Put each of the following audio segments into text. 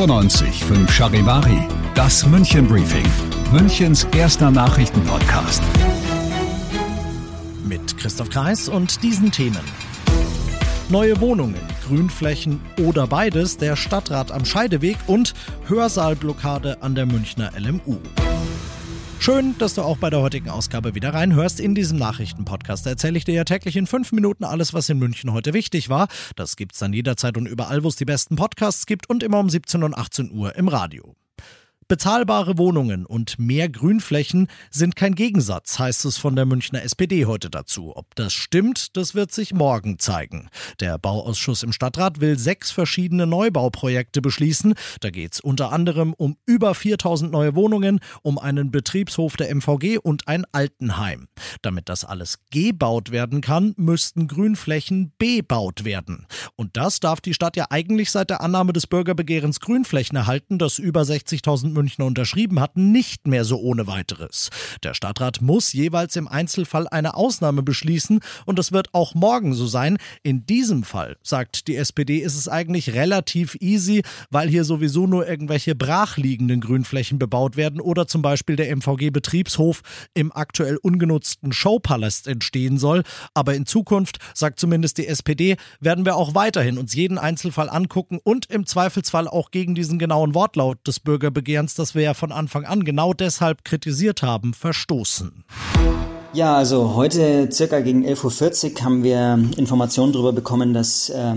95 5 Charivari, das München Briefing, Münchens erster Nachrichtenpodcast. Mit Christoph Kreis und diesen Themen. Neue Wohnungen, Grünflächen oder beides, der Stadtrat am Scheideweg und Hörsaalblockade an der Münchner LMU. Schön, dass du auch bei der heutigen Ausgabe wieder reinhörst. In diesem Nachrichtenpodcast erzähle ich dir ja täglich in fünf Minuten alles, was in München heute wichtig war. Das gibt's dann jederzeit und überall, wo es die besten Podcasts gibt und immer um 17 und 18 Uhr im Radio. Bezahlbare Wohnungen und mehr Grünflächen sind kein Gegensatz, heißt es von der Münchner SPD heute dazu. Ob das stimmt, das wird sich morgen zeigen. Der Bauausschuss im Stadtrat will sechs verschiedene Neubauprojekte beschließen. Da geht es unter anderem um über 4000 neue Wohnungen, um einen Betriebshof der MVG und ein Altenheim. Damit das alles gebaut werden kann, müssten Grünflächen bebaut werden. Und das darf die Stadt ja eigentlich seit der Annahme des Bürgerbegehrens Grünflächen erhalten, das über 60.000 Münchner unterschrieben hatten, nicht mehr so ohne weiteres. Der Stadtrat muss jeweils im Einzelfall eine Ausnahme beschließen und das wird auch morgen so sein. In diesem Fall, sagt die SPD, ist es eigentlich relativ easy, weil hier sowieso nur irgendwelche brachliegenden Grünflächen bebaut werden oder zum Beispiel der MVG-Betriebshof im aktuell ungenutzten Showpalast entstehen soll. Aber in Zukunft, sagt zumindest die SPD, werden wir auch weiterhin uns jeden Einzelfall angucken und im Zweifelsfall auch gegen diesen genauen Wortlaut des Bürgerbegehrens Gesetz, das wir ja von Anfang an genau deshalb kritisiert haben, verstoßen. Ja, also heute circa gegen 11.40 Uhr haben wir Informationen darüber bekommen, dass äh,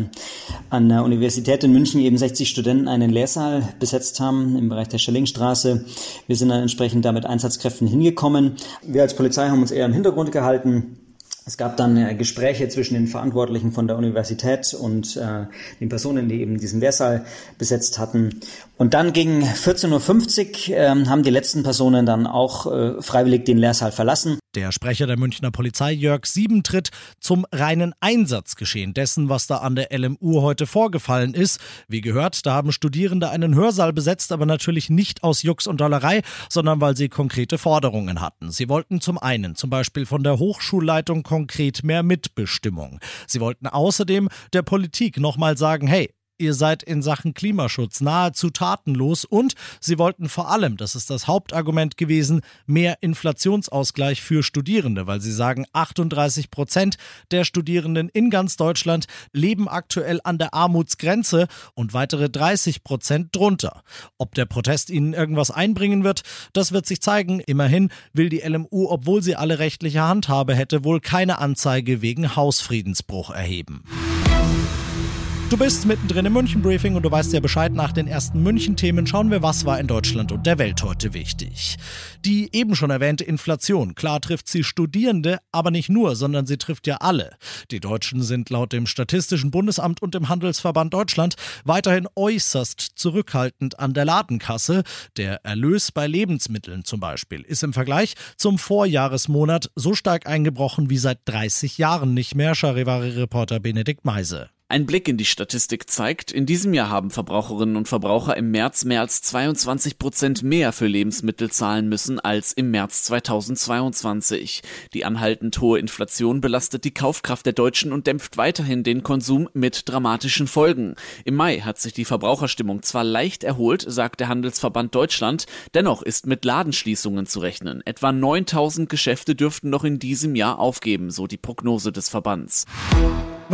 an der Universität in München eben 60 Studenten einen Lehrsaal besetzt haben im Bereich der Schellingstraße. Wir sind dann entsprechend da mit Einsatzkräften hingekommen. Wir als Polizei haben uns eher im Hintergrund gehalten es gab dann äh, Gespräche zwischen den Verantwortlichen von der Universität und äh, den Personen, die eben diesen Lehrsaal besetzt hatten. Und dann gegen 14.50 Uhr äh, haben die letzten Personen dann auch äh, freiwillig den Lehrsaal verlassen. Der Sprecher der Münchner Polizei Jörg Sieben tritt zum reinen Einsatzgeschehen dessen, was da an der LMU heute vorgefallen ist. Wie gehört, da haben Studierende einen Hörsaal besetzt, aber natürlich nicht aus Jux und Dollerei, sondern weil sie konkrete Forderungen hatten. Sie wollten zum einen zum Beispiel von der Hochschulleitung konkret mehr Mitbestimmung. Sie wollten außerdem der Politik nochmal sagen, hey, ihr seid in Sachen Klimaschutz nahezu tatenlos und sie wollten vor allem, das ist das Hauptargument gewesen, mehr Inflationsausgleich für Studierende, weil sie sagen, 38 Prozent der Studierenden in ganz Deutschland leben aktuell an der Armutsgrenze und weitere 30 Prozent drunter. Ob der Protest ihnen irgendwas einbringen wird, das wird sich zeigen. Immerhin will die LMU, obwohl sie alle rechtliche Handhabe hätte, wohl keine Anzeige wegen Hausfriedensbruch erheben. Du bist mittendrin im München-Briefing und du weißt ja Bescheid nach den ersten München-Themen. Schauen wir, was war in Deutschland und der Welt heute wichtig. Die eben schon erwähnte Inflation. Klar trifft sie Studierende, aber nicht nur, sondern sie trifft ja alle. Die Deutschen sind laut dem Statistischen Bundesamt und dem Handelsverband Deutschland weiterhin äußerst zurückhaltend an der Ladenkasse. Der Erlös bei Lebensmitteln zum Beispiel ist im Vergleich zum Vorjahresmonat so stark eingebrochen wie seit 30 Jahren nicht mehr, Charivari-Reporter Benedikt Meise. Ein Blick in die Statistik zeigt, in diesem Jahr haben Verbraucherinnen und Verbraucher im März mehr als 22 Prozent mehr für Lebensmittel zahlen müssen als im März 2022. Die anhaltend hohe Inflation belastet die Kaufkraft der Deutschen und dämpft weiterhin den Konsum mit dramatischen Folgen. Im Mai hat sich die Verbraucherstimmung zwar leicht erholt, sagt der Handelsverband Deutschland, dennoch ist mit Ladenschließungen zu rechnen. Etwa 9000 Geschäfte dürften noch in diesem Jahr aufgeben, so die Prognose des Verbands.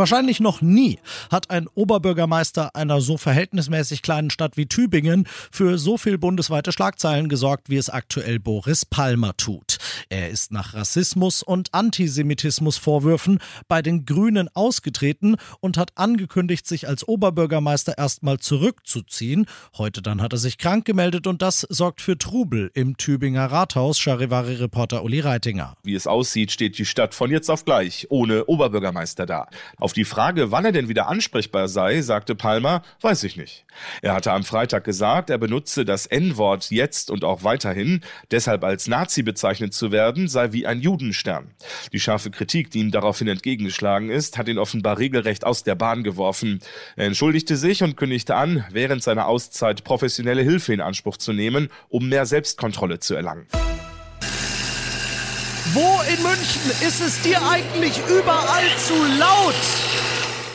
Wahrscheinlich noch nie hat ein Oberbürgermeister einer so verhältnismäßig kleinen Stadt wie Tübingen für so viel bundesweite Schlagzeilen gesorgt, wie es aktuell Boris Palmer tut. Er ist nach Rassismus und Antisemitismusvorwürfen bei den Grünen ausgetreten und hat angekündigt, sich als Oberbürgermeister erstmal zurückzuziehen. Heute dann hat er sich krank gemeldet und das sorgt für Trubel im Tübinger Rathaus, Charivari-Reporter Uli Reitinger. Wie es aussieht, steht die Stadt von jetzt auf gleich ohne Oberbürgermeister da. Auf die Frage, wann er denn wieder ansprechbar sei, sagte Palmer, weiß ich nicht. Er hatte am Freitag gesagt, er benutze das N-Wort jetzt und auch weiterhin, deshalb als Nazi bezeichnet zu werden, sei wie ein Judenstern. Die scharfe Kritik, die ihm daraufhin entgegengeschlagen ist, hat ihn offenbar regelrecht aus der Bahn geworfen. Er entschuldigte sich und kündigte an, während seiner Auszeit professionelle Hilfe in Anspruch zu nehmen, um mehr Selbstkontrolle zu erlangen. Wo in München ist es dir eigentlich überall zu laut?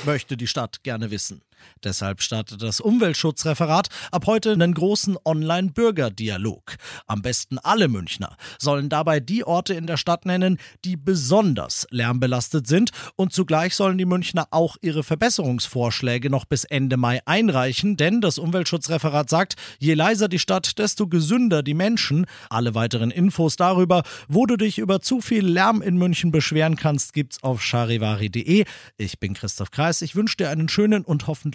Möchte die Stadt gerne wissen. Deshalb startet das Umweltschutzreferat ab heute einen großen Online-Bürgerdialog. Am besten alle Münchner sollen dabei die Orte in der Stadt nennen, die besonders lärmbelastet sind und zugleich sollen die Münchner auch ihre Verbesserungsvorschläge noch bis Ende Mai einreichen, denn das Umweltschutzreferat sagt, je leiser die Stadt, desto gesünder die Menschen. Alle weiteren Infos darüber, wo du dich über zu viel Lärm in München beschweren kannst, gibt's auf charivari.de. Ich bin Christoph Kreis, ich wünsche dir einen schönen und hoffentlich